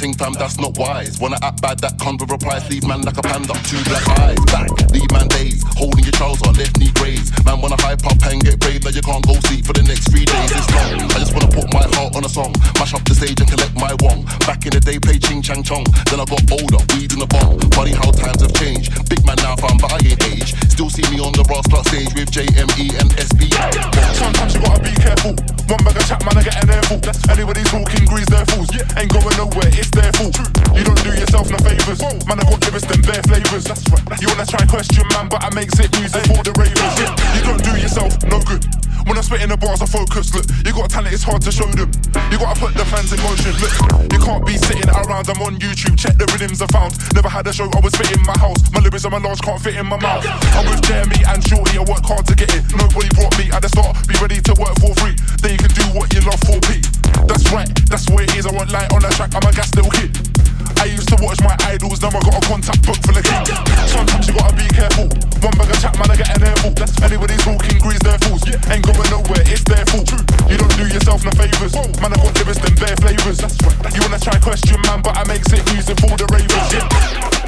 Ting fam, that's not wise. Wanna act bad, that comes with a price. Leave man like a panda, two black eyes. Back, leave man days. Holding your trouser, left knee graze. Man wanna hype up and get brave, now you can't go sleep for the next three days. It's long. I just wanna put my heart on a song. Mash up the stage and collect my wong. Back in the day, play ching chang chong. Then I got older, weed in the bomb. Funny how times have changed. Big man now, fam, but I ain't age. Still see me on the brass plus stage with JME and SB. Sometimes you gotta be careful. One bag of chat, man, I get an airful. Anybody talking grease their fools. Ain't going nowhere, it's their fault. You don't do yourself no favors. Man, I got lyrics, them bare flavors. that's right You wanna try question, man, but I make sick music for the ravers. You don't do yourself no good. Spitting the bars, I focus. Look, you got talent, it's hard to show them. You gotta put the fans in motion. Look, you can't be sitting around. I'm on YouTube, check the rhythms I found. Never had a show, I was fitting my house. My lyrics and my large can't fit in my mouth. I'm with Jeremy and Shorty, I work hard to get it. Nobody brought me at the start. Be ready to work for free. Then you can do what you love for P. That's right, that's where it is. I want light on the track. I'm a gas little kid. I used to watch my idols, now I got a contact book full of king. Sometimes you gotta be careful. One bag of chat, man, I get an airful. Anybody talking grease their fools. Ain't going nowhere, it's their fault. You don't do yourself no favors. Man, I got lyrics, them bare flavors. You wanna try question, man, but I make sick music for the ravers. Yeah.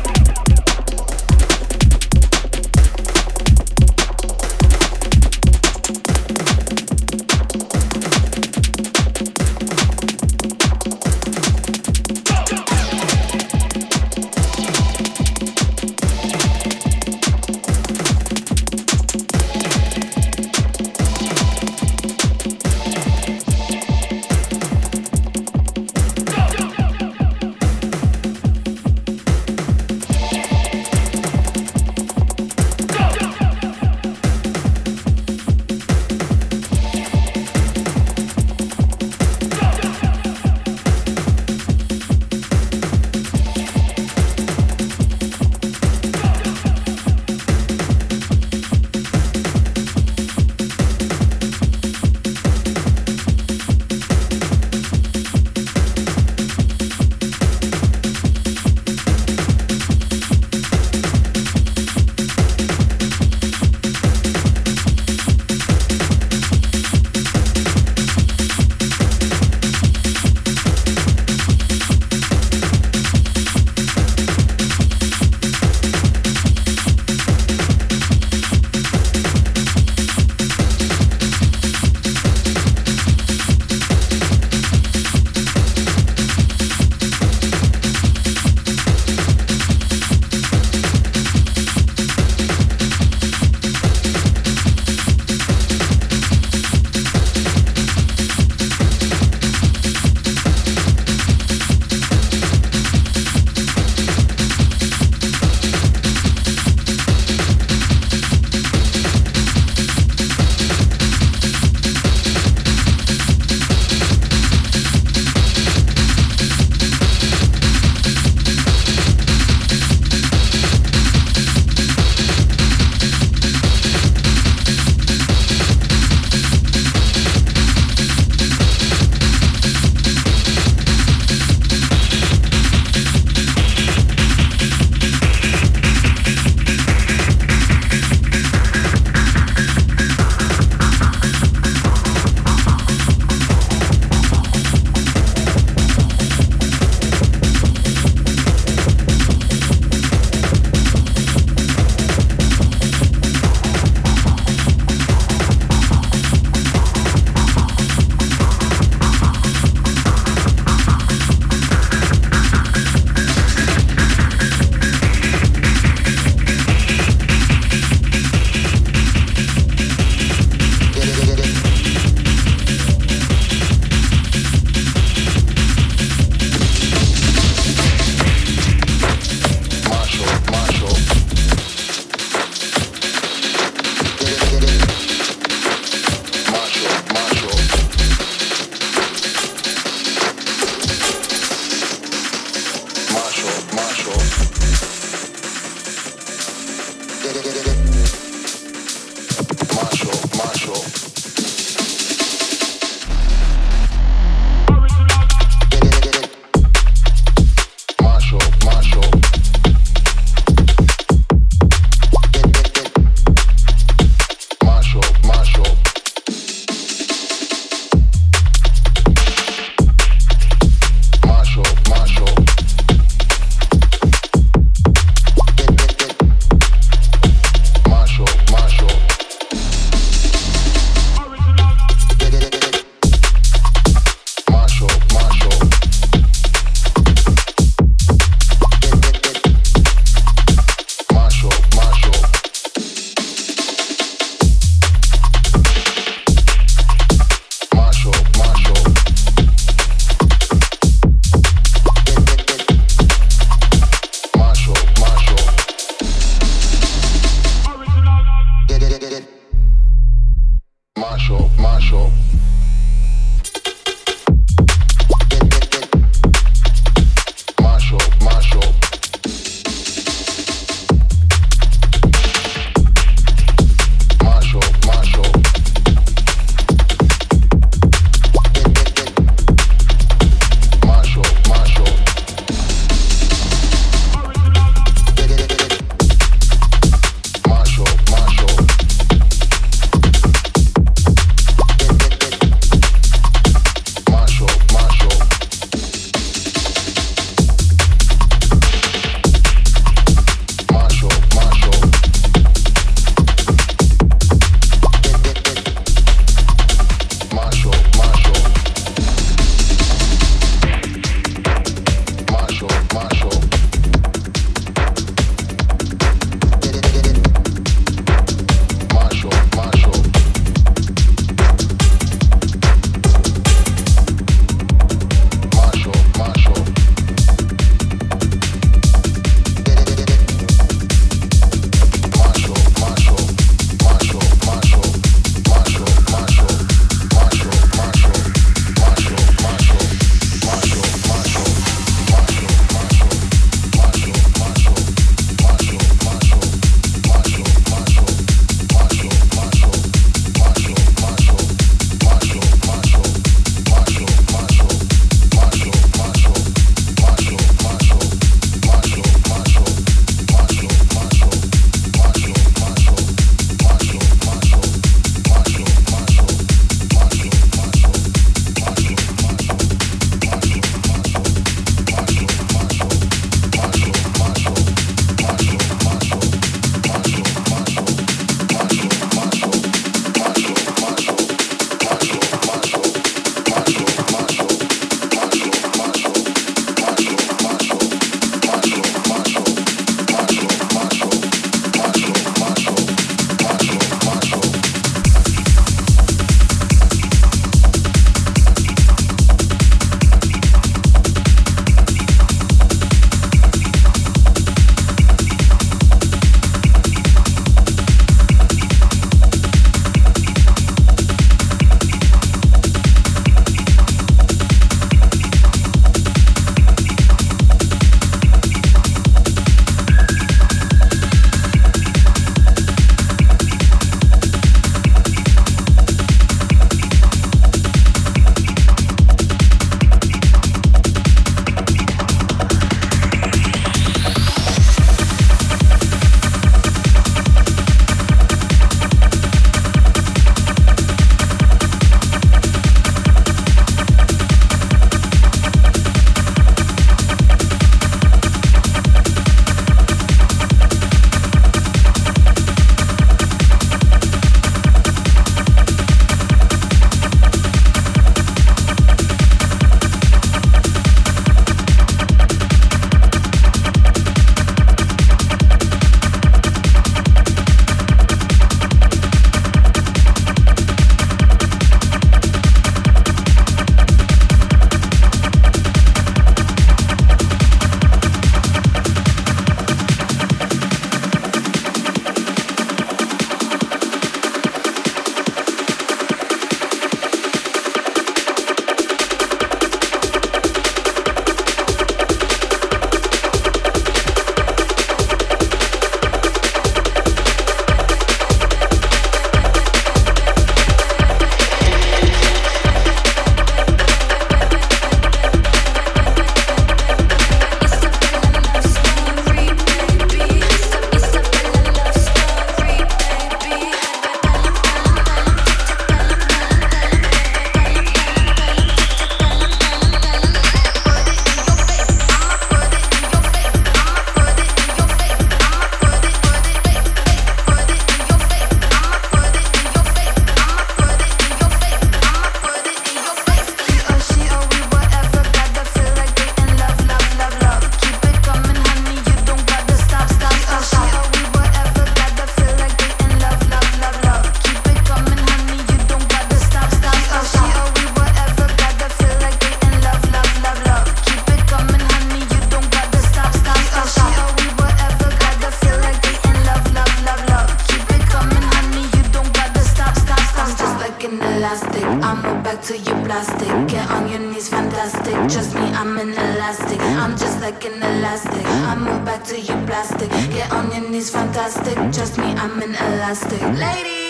Elastic, Trust me, I'm an elastic. I'm just like an elastic. I move back to you plastic. Get on your knees, fantastic. Trust me, I'm an elastic. Ladies.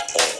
all.